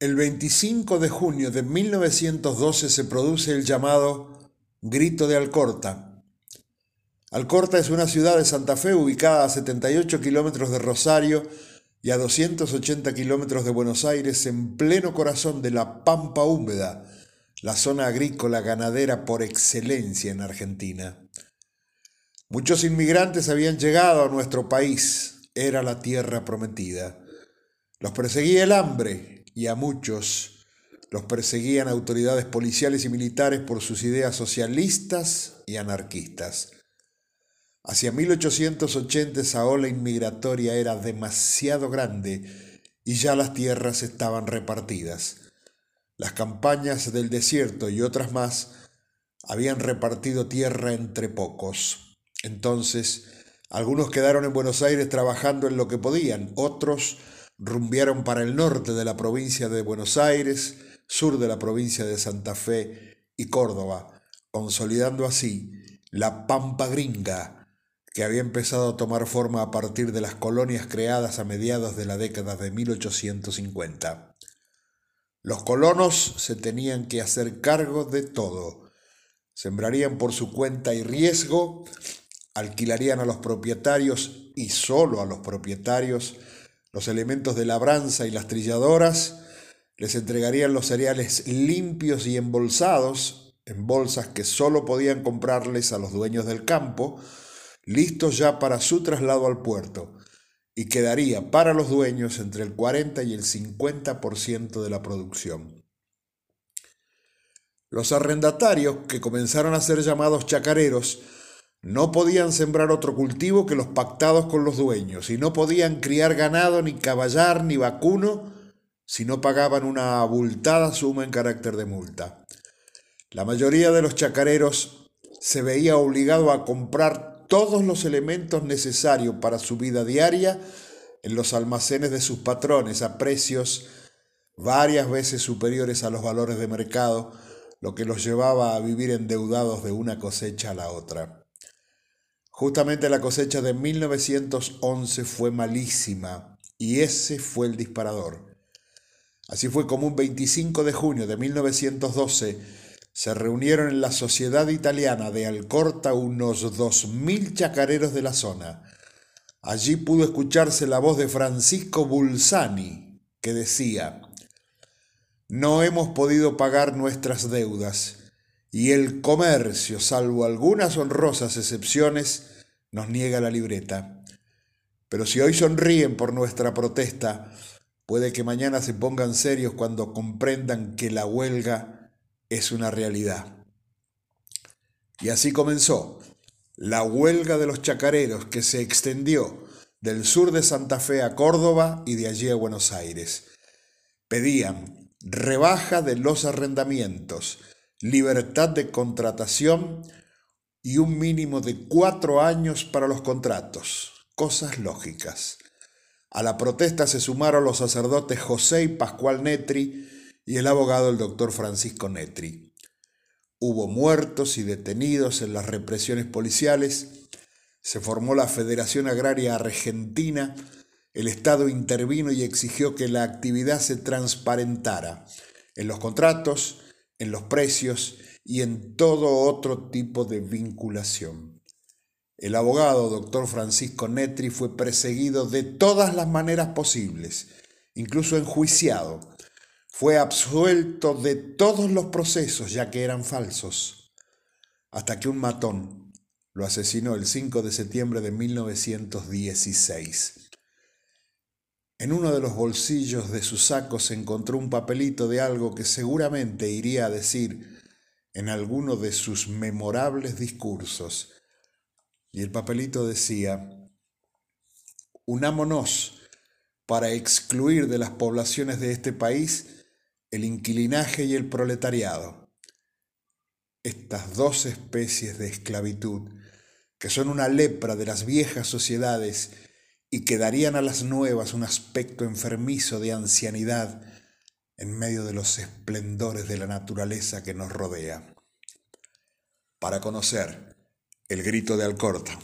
El 25 de junio de 1912 se produce el llamado Grito de Alcorta. Alcorta es una ciudad de Santa Fe ubicada a 78 kilómetros de Rosario y a 280 kilómetros de Buenos Aires en pleno corazón de la Pampa Húmeda, la zona agrícola ganadera por excelencia en Argentina. Muchos inmigrantes habían llegado a nuestro país, era la tierra prometida. Los perseguía el hambre, y a muchos los perseguían autoridades policiales y militares por sus ideas socialistas y anarquistas. Hacia 1880 esa ola inmigratoria era demasiado grande y ya las tierras estaban repartidas. Las campañas del desierto y otras más habían repartido tierra entre pocos. Entonces, algunos quedaron en Buenos Aires trabajando en lo que podían, otros rumbiaron para el norte de la provincia de Buenos Aires, sur de la provincia de Santa Fe y Córdoba, consolidando así la Pampa Gringa, que había empezado a tomar forma a partir de las colonias creadas a mediados de la década de 1850. Los colonos se tenían que hacer cargo de todo. Sembrarían por su cuenta y riesgo, alquilarían a los propietarios y solo a los propietarios los elementos de labranza y las trilladoras, les entregarían los cereales limpios y embolsados, en bolsas que solo podían comprarles a los dueños del campo, listos ya para su traslado al puerto, y quedaría para los dueños entre el 40 y el 50% de la producción. Los arrendatarios, que comenzaron a ser llamados chacareros, no podían sembrar otro cultivo que los pactados con los dueños, y no podían criar ganado, ni caballar, ni vacuno, si no pagaban una abultada suma en carácter de multa. La mayoría de los chacareros se veía obligado a comprar todos los elementos necesarios para su vida diaria en los almacenes de sus patrones a precios varias veces superiores a los valores de mercado, lo que los llevaba a vivir endeudados de una cosecha a la otra. Justamente la cosecha de 1911 fue malísima y ese fue el disparador. Así fue como un 25 de junio de 1912 se reunieron en la Sociedad Italiana de Alcorta unos 2.000 chacareros de la zona. Allí pudo escucharse la voz de Francisco Bulsani, que decía, No hemos podido pagar nuestras deudas y el comercio, salvo algunas honrosas excepciones, nos niega la libreta. Pero si hoy sonríen por nuestra protesta, puede que mañana se pongan serios cuando comprendan que la huelga es una realidad. Y así comenzó la huelga de los chacareros que se extendió del sur de Santa Fe a Córdoba y de allí a Buenos Aires. Pedían rebaja de los arrendamientos, libertad de contratación y un mínimo de cuatro años para los contratos. Cosas lógicas. A la protesta se sumaron los sacerdotes José y Pascual Netri y el abogado el doctor Francisco Netri. Hubo muertos y detenidos en las represiones policiales, se formó la Federación Agraria Argentina, el Estado intervino y exigió que la actividad se transparentara en los contratos, en los precios y en todo otro tipo de vinculación. El abogado doctor Francisco Netri fue perseguido de todas las maneras posibles, incluso enjuiciado. Fue absuelto de todos los procesos ya que eran falsos, hasta que un matón lo asesinó el 5 de septiembre de 1916. En uno de los bolsillos de su saco se encontró un papelito de algo que seguramente iría a decir en alguno de sus memorables discursos. Y el papelito decía, unámonos para excluir de las poblaciones de este país el inquilinaje y el proletariado. Estas dos especies de esclavitud, que son una lepra de las viejas sociedades y que darían a las nuevas un aspecto enfermizo de ancianidad en medio de los esplendores de la naturaleza que nos rodea. Para conocer el grito de Alcorta.